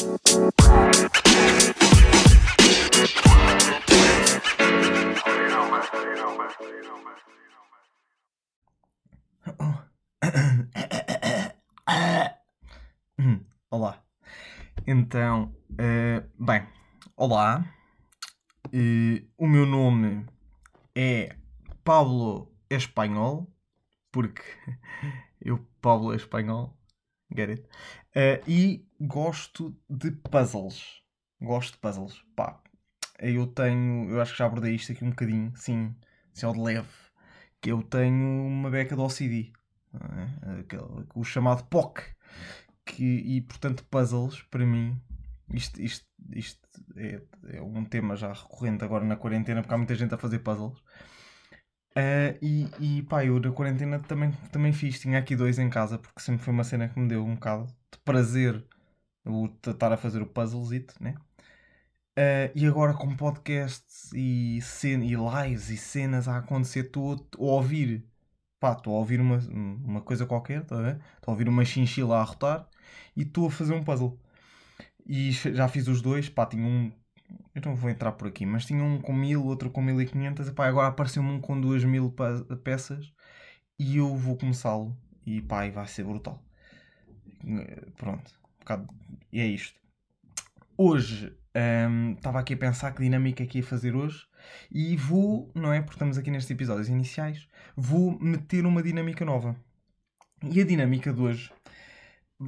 Olá. Então, eh, bem, olá. Eh, o meu nome é Pablo Espanhol, porque eu, Pablo Espanhol, get it? Eh, e gosto de puzzles. Gosto de puzzles. Pá, eu tenho, eu acho que já abordei isto aqui um bocadinho, sim, assim ao de leve, que eu tenho uma beca de OCD, é? O chamado POC, que, e portanto puzzles, para mim, isto, isto, isto é, é um tema já recorrente agora na quarentena, porque há muita gente a fazer puzzles. Ah, e, e pá, eu na quarentena também, também fiz, tinha aqui dois em casa, porque sempre foi uma cena que me deu um bocado de prazer o estar a fazer o puzzlezito, né? Ah, e agora com podcasts e, cen e lives e cenas a acontecer, estou a ouvir, pá, estou a ouvir uma, uma coisa qualquer, tá a? Estou a ouvir uma chinchila a rotar e estou a fazer um puzzle. E já fiz os dois, pá, tinha um. Eu não vou entrar por aqui, mas tinha um com 1000, outro com 1500. E pá, agora apareceu-me um com 2000 pa- peças e eu vou começá-lo. E pá, e vai ser brutal. Pronto, um bocado- e é isto. Hoje hum, estava aqui a pensar que dinâmica é que ia fazer hoje e vou, não é? Porque estamos aqui nestes episódios iniciais, vou meter uma dinâmica nova. E a dinâmica de hoje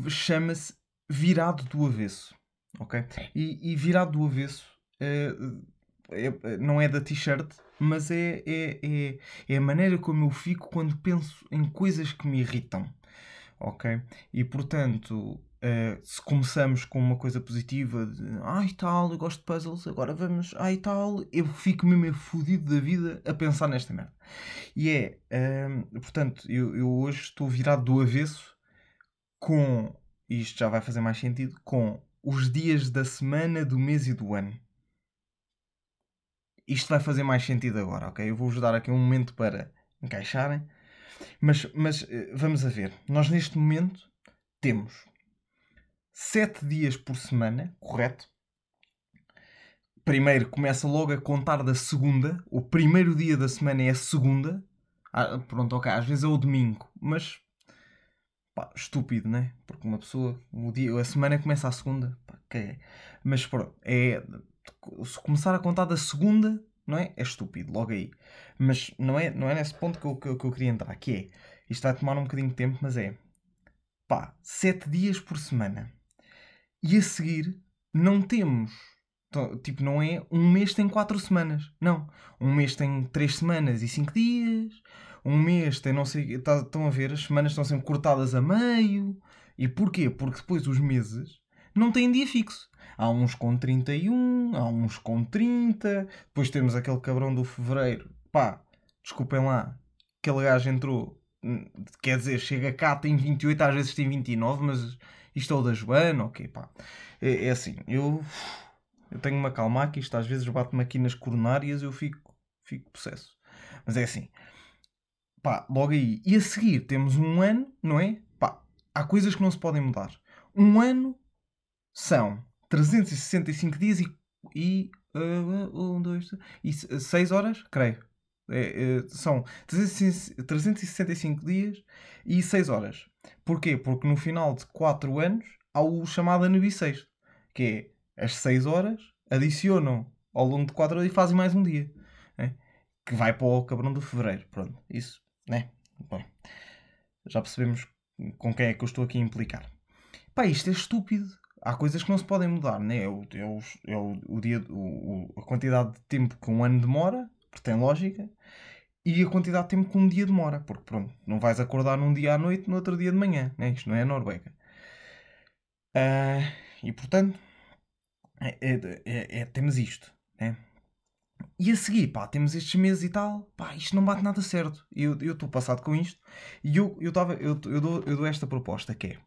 chama-se virado do avesso, ok? E, e virado do avesso é- não é da t-shirt, mas é, é, é, é a maneira como eu fico quando penso em coisas que me irritam, ok? E portanto, eh, se começamos com uma coisa positiva de ai tal, eu gosto de puzzles, agora vamos, ai tal, eu fico mesmo fodido da vida a pensar nesta merda. E é, ehm, portanto, eu, eu hoje estou virado do avesso com, isto já vai fazer mais sentido, com os dias da semana, do mês e do ano. Isto vai fazer mais sentido agora, ok? Eu vou-vos dar aqui um momento para encaixarem. Mas, mas eh, vamos a ver. Nós neste momento temos 7 dias por semana, correto? Primeiro começa logo a contar da segunda. O primeiro dia da semana é a segunda. Ah, pronto, ok. Às vezes é o domingo, mas pá, estúpido, né? Porque uma pessoa, o dia, a semana começa a segunda, pá, é. Mas pronto, é. Se começar a contar da segunda, não é? É estúpido, logo aí. Mas não é, não é nesse ponto que eu, que, que eu queria entrar, que é. Isto vai tomar um bocadinho de tempo, mas é. Pá, 7 dias por semana. E a seguir, não temos. Tipo, não é um mês tem 4 semanas. Não. Um mês tem 3 semanas e 5 dias. Um mês tem não sei. tá- Estão a ver? As semanas estão sempre cortadas a meio. E porquê? Porque depois os meses não têm dia fixo. Há uns com 31, há uns com 30. Depois temos aquele cabrão do fevereiro. Pá, desculpem lá. Aquele gajo entrou. hum, Quer dizer, chega cá, tem 28, às vezes tem 29, mas isto é o da Joana, ok, pá. É, é assim, eu, eu tenho uma calma que isto às vezes bate-me aqui nas coronárias e eu fico, fico possesso. Mas é assim, pá, logo aí. E a seguir temos um ano, não é? Pá, há coisas que não se podem mudar. Um ano são 365 dias e. e uh, um, dois, três, e 6 horas, creio. É, é, são 365 365 dias e 6 horas. Porquê? Porque no final de 4 anos há o chamado ano bissexto, que é as 6 horas adicionam ao longo de 4 horas e fazem mais um dia. né? Que vai para o cabrão do fevereiro. Pronto, isso, né? Bom, já percebemos com quem é que eu estou aqui a implicar. Pá, isto é estúpido. Há coisas que não se podem mudar, né? É o, é o, é o, o dia, o- a quantidade de tempo que um ano demora, porque tem lógica, e a quantidade de tempo que um dia demora, porque pronto, não vais acordar num dia à noite, no outro dia de manhã, né? Isto não é a Noruega. Ah, e portanto, é- é- é- é- temos isto, né? E a seguir, pá, temos estes meses e tal, pá, isto não bate nada certo. Eu estou passado com isto e eu, eu, tava, eu, eu, dou, eu dou esta proposta que é,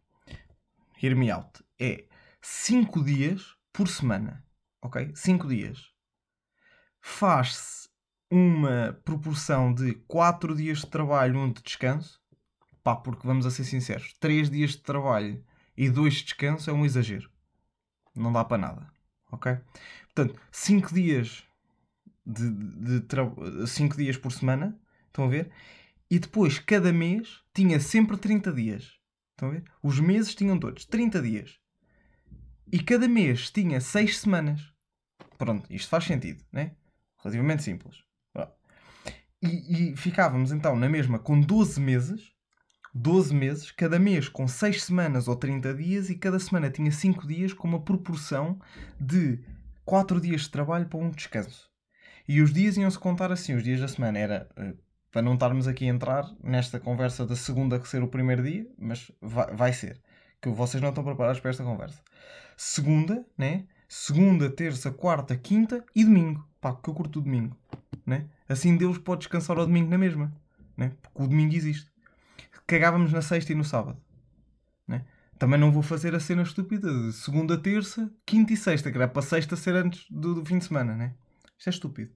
hear me out, é 5 dias por semana, ok? 5 dias. Faz-se uma proporção de 4 dias de trabalho, um de descanso, pá, porque vamos a ser sinceros, 3 dias de trabalho e 2 de descanso é um exagero. não dá para nada, ok? Portanto, 5 dias de, de, de 5 dias por semana, estão a ver? E depois, cada mês tinha sempre 30 dias. Estão a ver? Os meses tinham todos 30 dias. E cada mês tinha 6 semanas. Pronto, isto faz sentido, né? Relativamente simples. E, e, ficávamos então na mesma com 12 meses. 12 meses, cada mês com 6 semanas ou 30 dias, e cada semana tinha 5 dias com uma proporção de 4 dias de trabalho para um descanso. E os dias iam-se contar assim: os dias da semana era eh, para não estarmos aqui a entrar nesta conversa da segunda que ser o primeiro dia, mas vai, vai ser. Que vocês não estão preparados para esta conversa. Segunda, né? Segunda, terça, quarta, quinta e domingo. Pá, porque eu curto o domingo, né? Assim Deus pode descansar ao domingo na mesma, né? Porque o domingo existe. Cagávamos na sexta e no sábado, né? Também não vou fazer a cena estúpida de segunda, terça, quinta e sexta, que era para sexta ser antes do, do fim de semana, né? Isto é estúpido.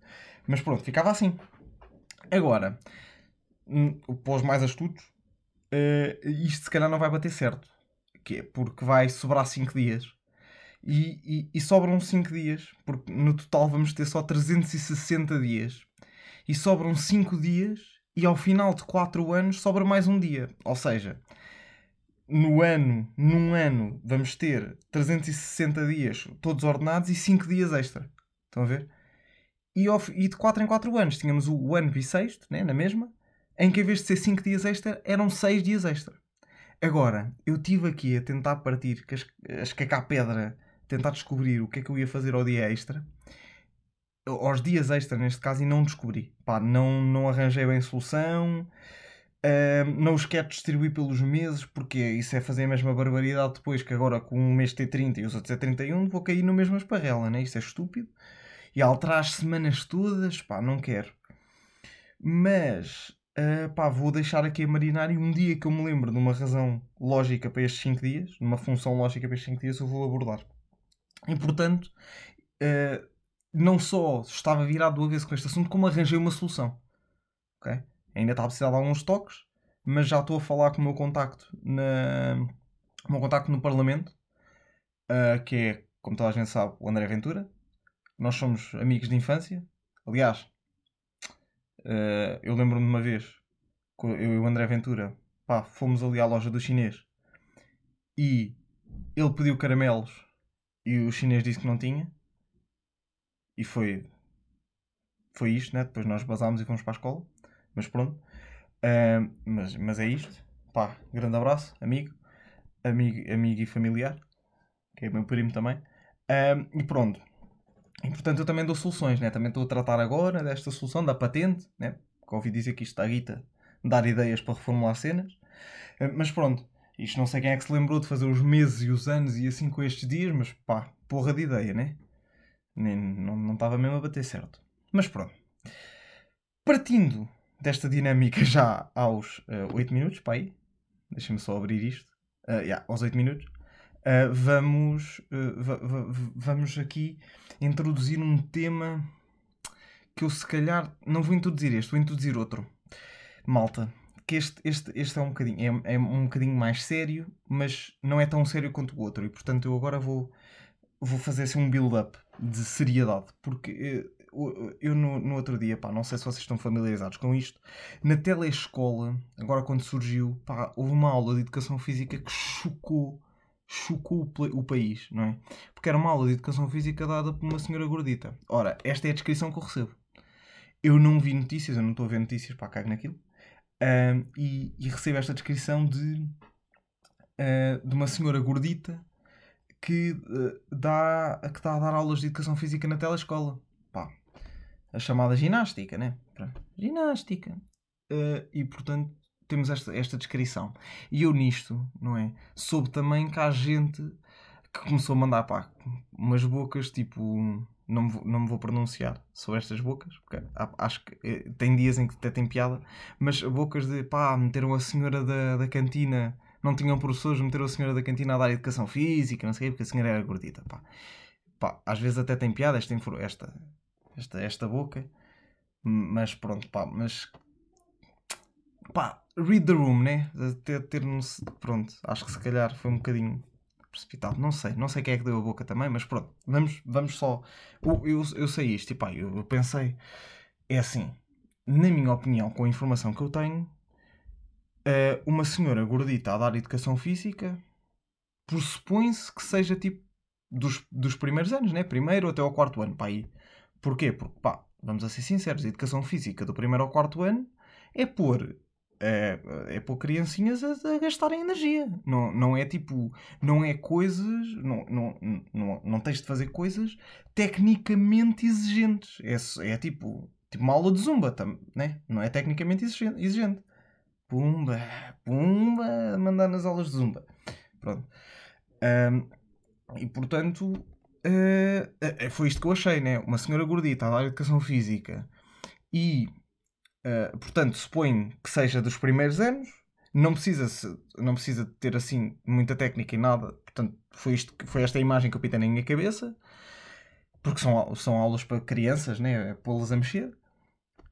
Mas pronto, ficava assim. Agora, hum, para os mais astutos, uh, isto se calhar não vai bater certo. Que é porque vai sobrar 5 dias. E, e, e sobram 5 dias, porque no total vamos ter só 360 dias. E sobram 5 dias, e ao final de 4 anos sobra mais um dia. Ou seja, no ano, num ano, vamos ter 360 dias todos ordenados e 5 dias extra. Estão a ver? E, e de 4 em 4 anos tínhamos o, o ano bissexto, né, na mesma, em que em vez de ser 5 dias extra, eram 6 dias extra. Agora, eu tive aqui a tentar partir, a escacar pedra, tentar descobrir o que é que eu ia fazer ao dia extra, aos dias extra neste caso, e não descobri. Pá, não, não arranjei bem solução, uh, não os quero distribuir pelos meses, porque isso é fazer a mesma barbaridade depois que agora com um mês ter 30 e os outros é 31, vou cair no mesmo esparrela, né? Isso é estúpido e alterar as semanas todas, pá, não quero. Mas, uh, pá, vou deixar aqui a marinar e um dia que eu me lembro de uma razão lógica para estes 5 dias, numa função lógica para estes 5 dias, eu vou abordar. E portanto, uh, não só estava virado do avesso com este assunto, como arranjei uma solução. Ok? Ainda está a precisar de alguns toques, mas já estou a falar com o meu contacto na, o meu contacto no Parlamento, uh, que é, como toda a gente sabe, o André Ventura, nós somos amigos de infância. Aliás, uh, eu lembro-me de uma vez, eu e o André Ventura, pá, fomos ali à loja do chinês e ele pediu caramelos e o chinês disse que não tinha. E foi. Foi isto, né? Depois nós basámos e fomos para a escola. Mas pronto. Uh, mas, mas é isto. Pá, grande abraço, amigo. Amigo, amigo e familiar. Que é meu primo também. Uh, e pronto. E portanto eu também dou soluções, né? também estou a tratar agora desta solução da patente, né? que ouvi dizer que isto está guita dar ideias para reformular cenas. Eh, mas pronto, isto não sei quem é que se lembrou de fazer os meses e os anos e assim com estes dias, mas pá, porra de ideia, né? Nem, não, não estava mesmo a bater certo. Mas pronto. Partindo desta dinâmica já aos uh, eh, 8 minutos, pá aí, deixa-me só abrir isto. Uh, yeah, aos 8 minutos. Uh, vamos, uh, vamos aqui introduzir um tema que eu se calhar não vou introduzir este, vou introduzir outro. Malta, que este, este, este é um bocadinho, é, é um bocadinho mais sério, mas não é tão sério quanto o outro. E portanto eu agora vou, vou fazer assim um build-up de seriedade, porque eu, eu no, no, outro dia, pá, não sei se vocês estão familiarizados com isto, na telescola, agora quando surgiu, pá, houve uma aula de educação física que chocou chocou o, país, não é? Porque era uma aula de educação física dada por uma senhora gordita. Ora, esta é a descrição que eu recebo. Eu não vi notícias, eu não estou a ver notícias, para cago naquilo. Uh, e, e, recebo esta descrição de, uh, de uma senhora gordita que, uh, dá, que está a dar aulas de educação física na telescola. Pá, a chamada ginástica, né? Ginástica. Ah, e portanto, temos esta, esta descrição. E eu nisto, não é? Soube também que há gente que começou a mandar pá, umas bocas tipo. Não me, não me vou pronunciar sobre estas bocas, porque acho que eh, tem dias em que até tem piada, mas bocas de pá, meteram a senhora da, da cantina, não tinham professores, meteram a senhora da cantina a dar educação física, não sei o porque a senhora era gordita, pá. pá. Às vezes até tem piada esta, esta, esta, esta boca, mas pronto, pá, mas pá, read the room, né? Ter, ter Pronto, acho que se calhar foi um bocadinho precipitado, não sei, não sei quem é que deu a boca também, mas pronto, vamos, vamos só. Eu, eu, eu sei isto, e pá, eu, eu pensei, é assim, na minha opinião, com a informação que eu tenho, uh, uma senhora gordita a dar educação física pressupõe-se que seja tipo dos, dos primeiros anos, né? Primeiro até ao quarto ano, pá, aí. Porquê? Porque, pá, vamos a ser sinceros, a educação física do primeiro ao quarto ano é pôr é, é pôr criancinhas a, a gastarem energia. Não, não é tipo. Não é coisas. Não, não, não, não tens de fazer coisas tecnicamente exigentes. É, é tipo. Tipo uma aula de zumba, tam, né? não é tecnicamente exigente. Pumba, pumba, mandar nas aulas de zumba. Pronto. Um, e portanto, uh, foi isto que eu achei, né? Uma senhora gordita a dar educação física e Uh, portanto, suponho que seja dos primeiros anos, não precisa, não precisa ter assim muita técnica e nada, portanto, foi, isto, foi esta imagem que eu pitei na minha cabeça, porque são, são aulas para crianças, né? É pô-las a mexer.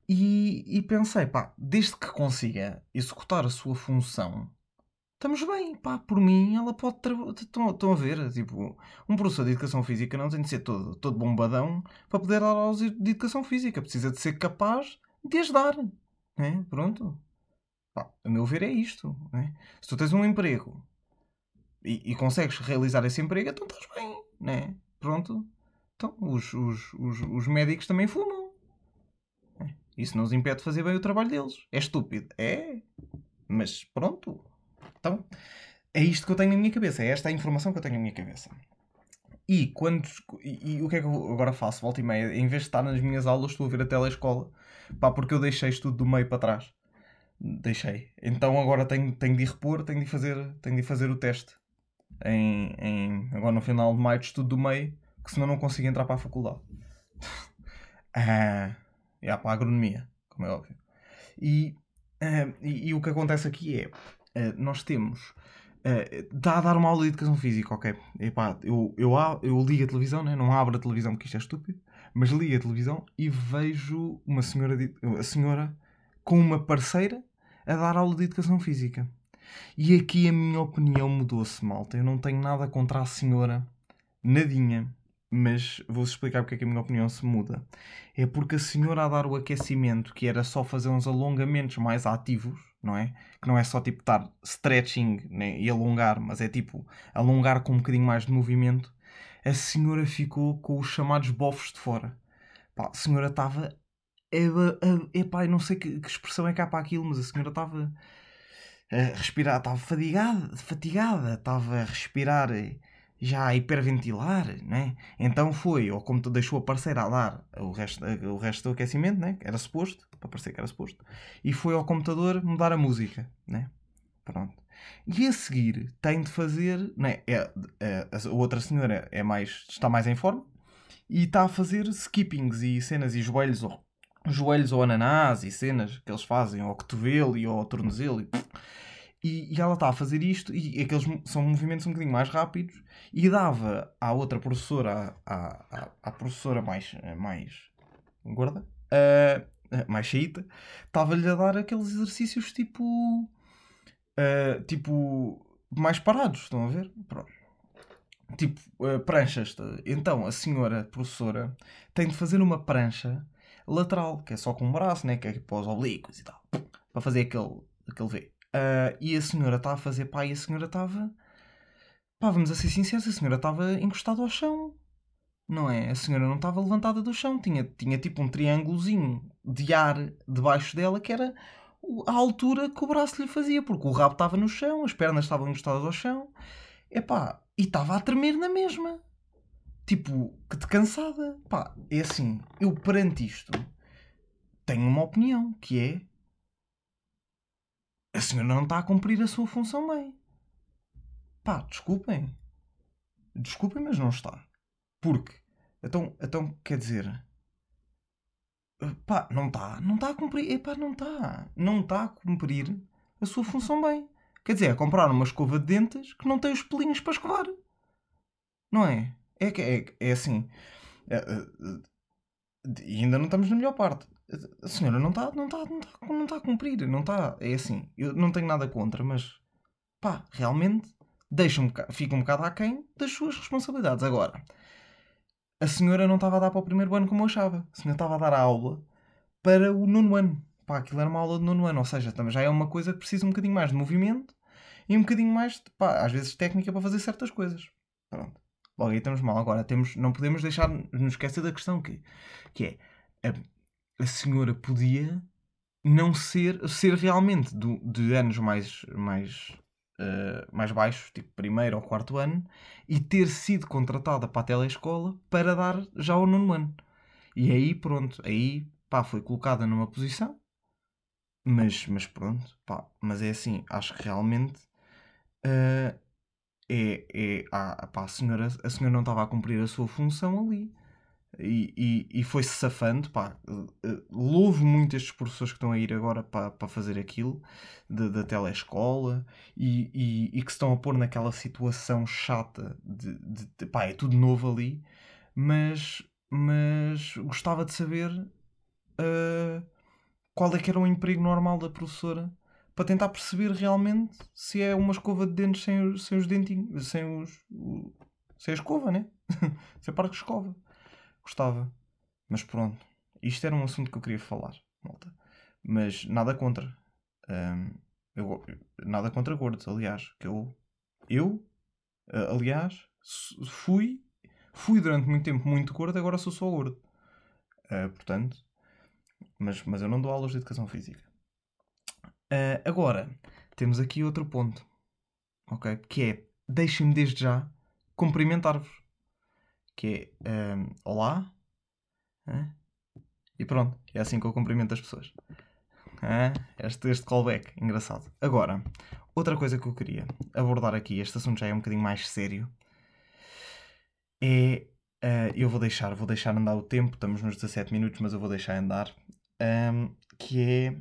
E, e pensei, pá, desde que consiga executar a sua função, estamos bem, pá, por mim ela pode. Estão, estão a ver? Tipo, um professor de educação física não tem de ser todo, todo bombadão para poder dar aulas de educação física, precisa de ser capaz de as dar. Né? Pronto. Pá, a meu ver é isto. Né? Se tu tens um emprego e, e, consegues realizar esse emprego, então estás bem. Né? Pronto. Então, os, os, os, os médicos também fumam. Né? Isso não os impede de fazer bem o trabalho deles. É estúpido. É. Mas pronto. Então, é isto que eu tenho na minha cabeça. É esta a informação que eu tenho na minha cabeça. E quando. E, e, o que é que eu agora faço? Volta e meia. Em vez de estar nas minhas aulas, estou a ver a telescola. Pá, porque eu deixei isto tudo do meio para trás. Deixei. Então agora tenho, tenho de repor, tenho de fazer, tenho de fazer o teste. Em, em, agora no final de maio de estudo do meio, que senão não consigo entrar para a faculdade. ah, é para a agronomia, como é óbvio. E, ah, e, e, o que acontece aqui é, ah, nós temos Uh, dá a dar uma aula de educação física, ok. Epá, eu, eu, eu ligo a televisão, né? não abro a televisão porque isto é estúpido, mas ligo a televisão e vejo uma senhora, a senhora com uma parceira a dar aula de educação física. E aqui a minha opinião mudou-se, malta. Eu não tenho nada contra a senhora, nadinha, mas vou-vos explicar porque é que a minha opinião se muda. É porque a senhora a dar o aquecimento, que era só fazer uns alongamentos mais ativos, não é? Que não é só tipo estar stretching né, e alongar, mas é tipo alongar com um bocadinho mais de movimento. A senhora ficou com os chamados bofos de fora. Pá, a senhora estava. Epá, eu não sei que, que, expressão é que há para aquilo, mas a senhora estava a respirar, estava fatigada, fatigada, estava a respirar já a hiperventilar, né? Então foi, ou como deixou a parceira a dar o resto, o resto do aquecimento, né? Era suposto, para parecer que era suposto, e foi ao computador mudar a música, né? Pronto. E a seguir tem de fazer, né? É, é, a outra senhora é mais, está mais em forma e está a fazer skippings e cenas e joelhos ou joelhos ou ananás e cenas que eles fazem ao cotovelo e ao tornozelo e, e, e ela está a fazer isto e aqueles são movimentos um bocadinho mais rápidos e dava à outra professora, à, à, à professora mais, mais gorda, uh, mais cheita, estava-lhe a dar aqueles exercícios tipo. Uh, tipo. mais parados, estão a ver? Pronto. Tipo, uh, pranchas. Então a senhora professora tem de fazer uma prancha lateral, que é só com um braço, né? que é para os oblíquos e tal, para fazer aquele, aquele V. Uh, e a senhora está a fazer pá, e a senhora estava Pá, vamos a ser sinceros, a senhora estava encostada ao chão. Não é? A senhora não estava levantada do chão. Tinha, tinha tipo um triângulozinho de ar debaixo dela que era a altura que o braço lhe fazia. Porque o rabo estava no chão, as pernas estavam encostadas ao chão. Epá, e estava a tremer na mesma. Tipo, que de cansada. Pá, é assim, eu perante isto tenho uma opinião, que é... A senhora não está a cumprir a sua função bem. Pá, desculpem. Desculpem, mas não está. Porque, então, então quer dizer, pá, não está, não está a cumprir, epá, não está, não está a cumprir a sua função bem. Quer dizer, é comprar uma escova de dentes que não tem os pelinhos para escovar. Não é? É é, é, assim. É, é, ainda não estamos na melhor parte. A senhora não está, não está, não está, não está a cumprir, não está. É assim, eu não tenho nada contra, mas pá, realmente deixa um fica um bocado aquém das suas responsabilidades. Agora, a senhora não estava a dar para o primeiro ano como eu achava. A senhora estava a dar a aula para o nono ano. Pá, aquilo era uma aula de nono ano, ou seja, já é uma coisa que precisa um bocadinho mais de movimento e um bocadinho mais, de, pá, às vezes técnica para fazer certas coisas. Pronto. Logo aí estamos mal. Agora, temos, não podemos deixar, nos esquecer da questão que, que é, a, a senhora podia não ser, ser realmente do, de anos mais, mais, uh, mais baixos, tipo primeiro ou quarto ano, e ter sido contratada para a telescola para dar já o nono ano. E aí, pronto, aí pá, foi colocada numa posição, mas, mas pronto, pá, mas é assim, acho que realmente uh, é, é ah, pá, a, senhora, a senhora não estava a cumprir a sua função ali. E, e, e foi-se safando, pá, louvo muito estes professores que estão a ir agora para, para fazer aquilo da telescola e, e, e, que se estão a pôr naquela situação chata de, de, de pá, é tudo novo ali, mas, mas gostava de saber uh, qual é que era o emprego normal da professora para tentar perceber realmente se é uma escova de dentes sem, sem os dentinhos, sem os. Sem a escova, né? sem a parte de escova. Gostava. Mas pronto. Isto era um assunto que eu queria falar, malta. Mas nada contra. Um, eu, nada contra gordos, aliás. Que eu. Eu, aliás, fui. Fui durante muito tempo muito gordo, agora sou só gordo. Uh, portanto. Mas, mas eu não dou aulas de educação física. Uh, agora, temos aqui outro ponto, ok? Que é, deixem-me desde já cumprimentar-vos. Que é, um, ehm, olá, uh, e pronto, é assim que eu cumprimento as pessoas. Uh, este, este callback, engraçado. Agora, outra coisa que eu queria abordar aqui, este assunto já é um bocadinho mais sério, é, uh, eu vou deixar, vou deixar andar o tempo, estamos nos 17 minutos, mas eu vou deixar andar, um, ehm, que é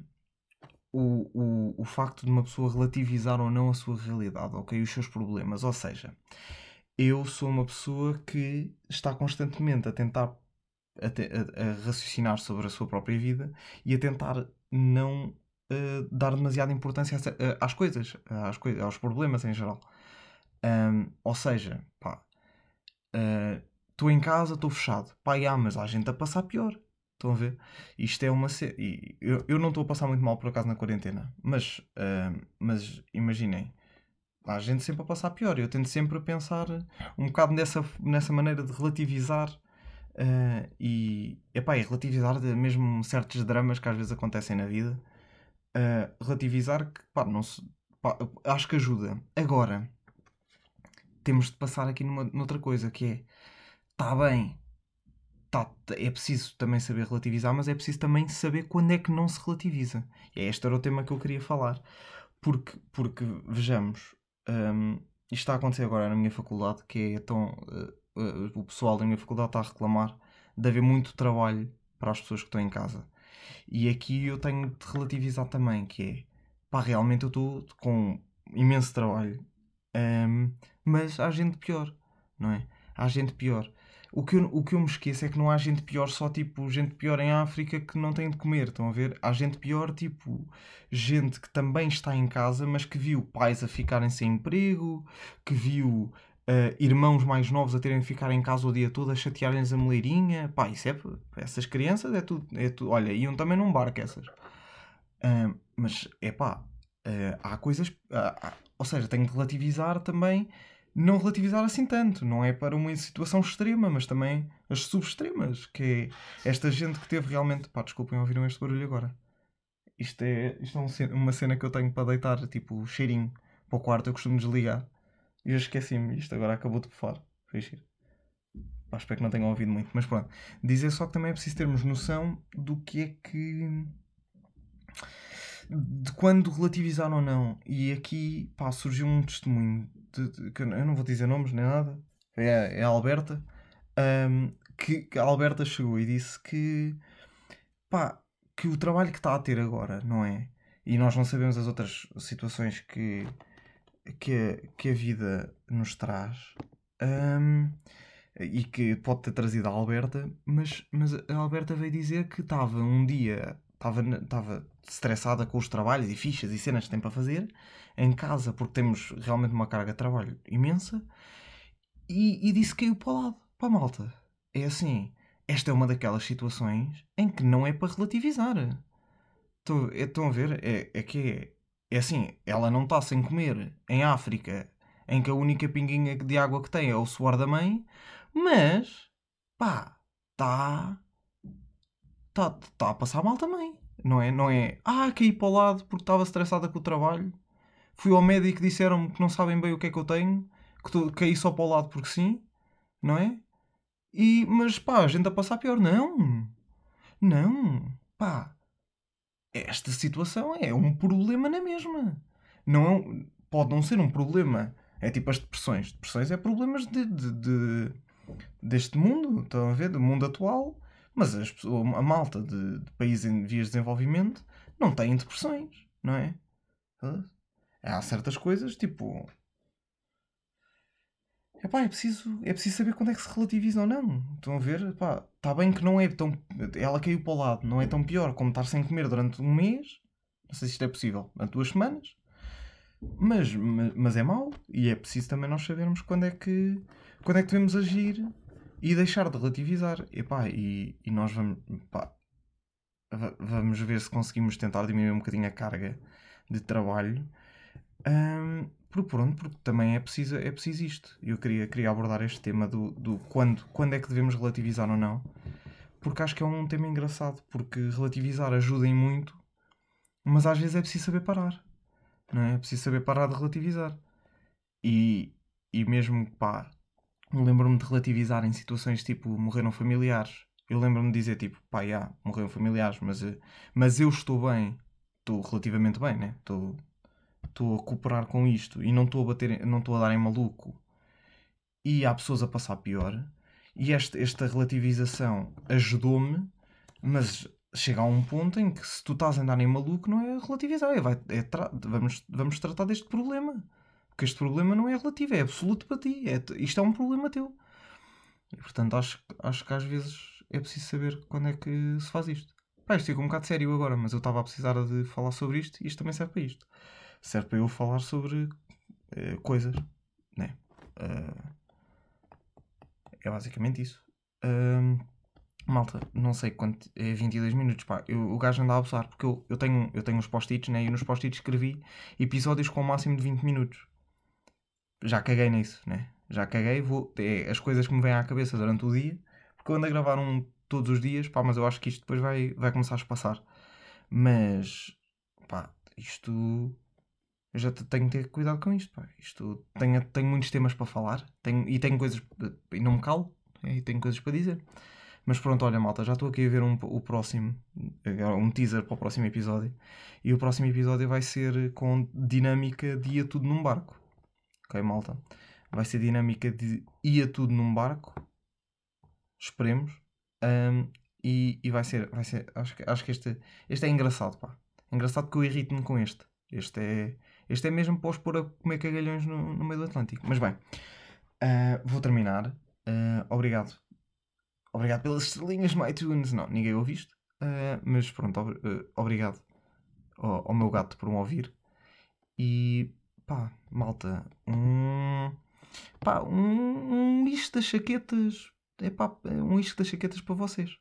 o, o, o facto de uma pessoa relativizar ou não a sua realidade, ok? Os seus problemas. Ou seja, eu sou uma pessoa que está constantemente a tentar a, te, a, a raciocinar sobre a sua própria vida e a tentar não uh, dar demasiada importância uh, às coisas, às aos problemas em geral. Um, ou seja, pá, estou uh, em casa, estou fechado. Pá, ah, mas há gente a passar pior. Estão a ver? Isto é uma. E eu, eu não estou a passar muito mal por acaso na quarentena, mas, uh, mas imaginem, há gente sempre a passar pior. Eu tento sempre pensar um bocado nessa, nessa maneira de relativizar uh, e, epá, e relativizar de mesmo certos dramas que às vezes acontecem na vida. Uh, relativizar que, pá, não se, pá, acho que ajuda. Agora, temos de passar aqui numa, noutra coisa que é: está bem tá, é preciso também saber relativizar, mas é preciso também saber quando é que não se relativiza. E é este era o tema que eu queria falar. Porque, porque vejamos, um, isto está a acontecer agora na minha faculdade, que é tão. Uh, uh, o pessoal da minha faculdade está a reclamar de haver muito trabalho para as pessoas que estão em casa. E aqui eu tenho de relativizar também, que é pá, realmente eu estou com imenso trabalho, um, mas há gente pior, não é? Há gente pior. O que, eu, o que eu me esqueço é que não há gente pior, só tipo gente pior em África que não tem de comer. Estão a ver? Há gente pior, tipo gente que também está em casa, mas que viu pais a ficarem sem emprego, que viu uh, irmãos mais novos a terem de ficar em casa o dia todo a chatearem-lhes a moleirinha. Pá, isso é. Essas crianças é tudo. É tudo olha, iam também num barco essas. Uh, mas é pá, uh, há coisas. ou seja, tenho de relativizar também não relativizar assim tanto, não é para uma situação extrema, mas também as subextremas, que é esta gente que teve realmente. Pá, desculpem, ouviram este barulho agora. Isto é, isto é uma cena que eu tenho para deitar, tipo, cheirinho para o quarto, eu costumo desligar. E eu esqueci-me, isto agora acabou de bufar. Foi giro. Pá, espero que não tenham ouvido muito, mas pronto. Dizer só que também é preciso termos noção do que é que. de quando relativizar ou não. E aqui, pá, surgiu um testemunho de, que eu não vou dizer nomes nem nada, é, é a Alberta, um, que, que, a Alberta chegou e disse que, pá, que o trabalho que está a ter agora, não é? E nós não sabemos as outras situações que, que, a, que a vida nos traz. Um, e que pode ter trazido a Alberta, mas, mas a Alberta veio dizer que estava um dia estava estressada com os trabalhos e fichas e cenas que tem para fazer em casa, porque temos realmente uma carga de trabalho imensa, e, e disse que caiu para o lado. Para a malta. É assim, esta é uma daquelas situações em que não é para relativizar. Estão, é, estão a ver? É, é que é, é assim, ela não está sem comer em África, em que a única pinguinha de água que tem é o suor da mãe, mas, pá, está está tá a passar mal também. Não é? Não é, ah, caí para o lado porque estava estressada com o trabalho. Fui ao médico e disseram-me que não sabem bem o que é que eu tenho, que tô, caí só para o lado porque sim, não é? E, mas pá, a gente a passar pior. Não, não, pá, esta situação é um problema na mesma. Não é, pode não ser um problema. É tipo as depressões. Depressões é problemas de, de, de deste mundo, estão a ver? Do mundo atual mas as a malta de, de países em vias de desenvolvimento não têm depressões, não é? Há certas coisas, tipo. Epá, é preciso, é preciso saber quando é que se relativiza ou não. Estão a ver? está bem que não é tão. Ela caiu para o lado, não é tão pior como estar sem comer durante um mês. Não sei se isto é possível. Durante duas semanas. Mas, mas, mas é mau. E é preciso também nós sabermos quando é que, quando é que devemos agir e deixar de relativizar. Epá, e, e nós vamos, pá, vamos ver se conseguimos tentar diminuir um bocadinho a carga de trabalho. Um, porque pronto, porque também é preciso, é preciso isto. Eu queria, queria abordar este tema do, do quando, quando é que devemos relativizar ou não. Porque acho que é um tema engraçado. Porque relativizar ajuda em muito, mas às vezes é preciso saber parar. Não é? É preciso saber parar de relativizar. E, e mesmo, pá, lembro-me de relativizar em situações tipo morreram familiares. Eu lembro-me de dizer tipo, pá, já, morreram familiares, mas, eh, mas eu estou bem, estou relativamente bem, né? Estou, estou a cooperar com isto e não estou a bater, não estou a dar em maluco. E há pessoas a passar pior. E este, esta relativização ajudou-me, mas chega a um ponto em que se tu estás a andar em maluco não é relativizar, é, vai, é vamos, vamos tratar deste problema. Porque este problema não é relativo, é absoluto para ti. É, isto é um problema teu. E portanto acho, acho que às vezes é preciso saber quando é que se faz isto. Pá, isto fica um bocado sério agora, mas eu estava a precisar de falar sobre isto e isto também serve para isto. Serve para eu falar sobre uh, coisas, né? Uh, é basicamente isso. Uh, malta, não sei quanto é 22 minutos, pá. Eu, o gajo anda a abusar porque eu, eu tenho, eu tenho uns post-its, né? E nos post-its escrevi episódios com o máximo de 20 minutos já caguei nisso, né? Já caguei, vou, é as coisas que me vêm à cabeça durante o dia, porque eu ando a gravar um todos os dias, pá, mas eu acho que isto depois vai, vai começar a espaçar. Mas, pá, isto. Eu já tenho que ter cuidado com isto, pá. Isto, tenho, tenho muitos temas para falar tenho, e tenho coisas. E não me calo, e tenho coisas para dizer. Mas pronto, olha, malta, já estou aqui a ver um, o próximo, um teaser para o próximo episódio. E o próximo episódio vai ser com dinâmica de ia tudo num barco. Ok, malta? Vai ser dinâmica de ia tudo num barco. Esperemos. Um, e, e vai ser, vai ser acho, que, acho que este, este é engraçado, pá. É engraçado que eu irrito-me com este. Este é, este é mesmo para os pôr a comer cagalhões no, no meio do Atlântico. Mas bem, uh, vou terminar. Uh, obrigado. Obrigado pelas estrelinhas no iTunes. Não, ninguém ouviu isto. Uh, mas pronto, ob obrigado ao, ao meu gato por me ouvir. E pá, malta, um, pá, um, um isto das chaquetas, é pá, um isto das chaquetas para vocês.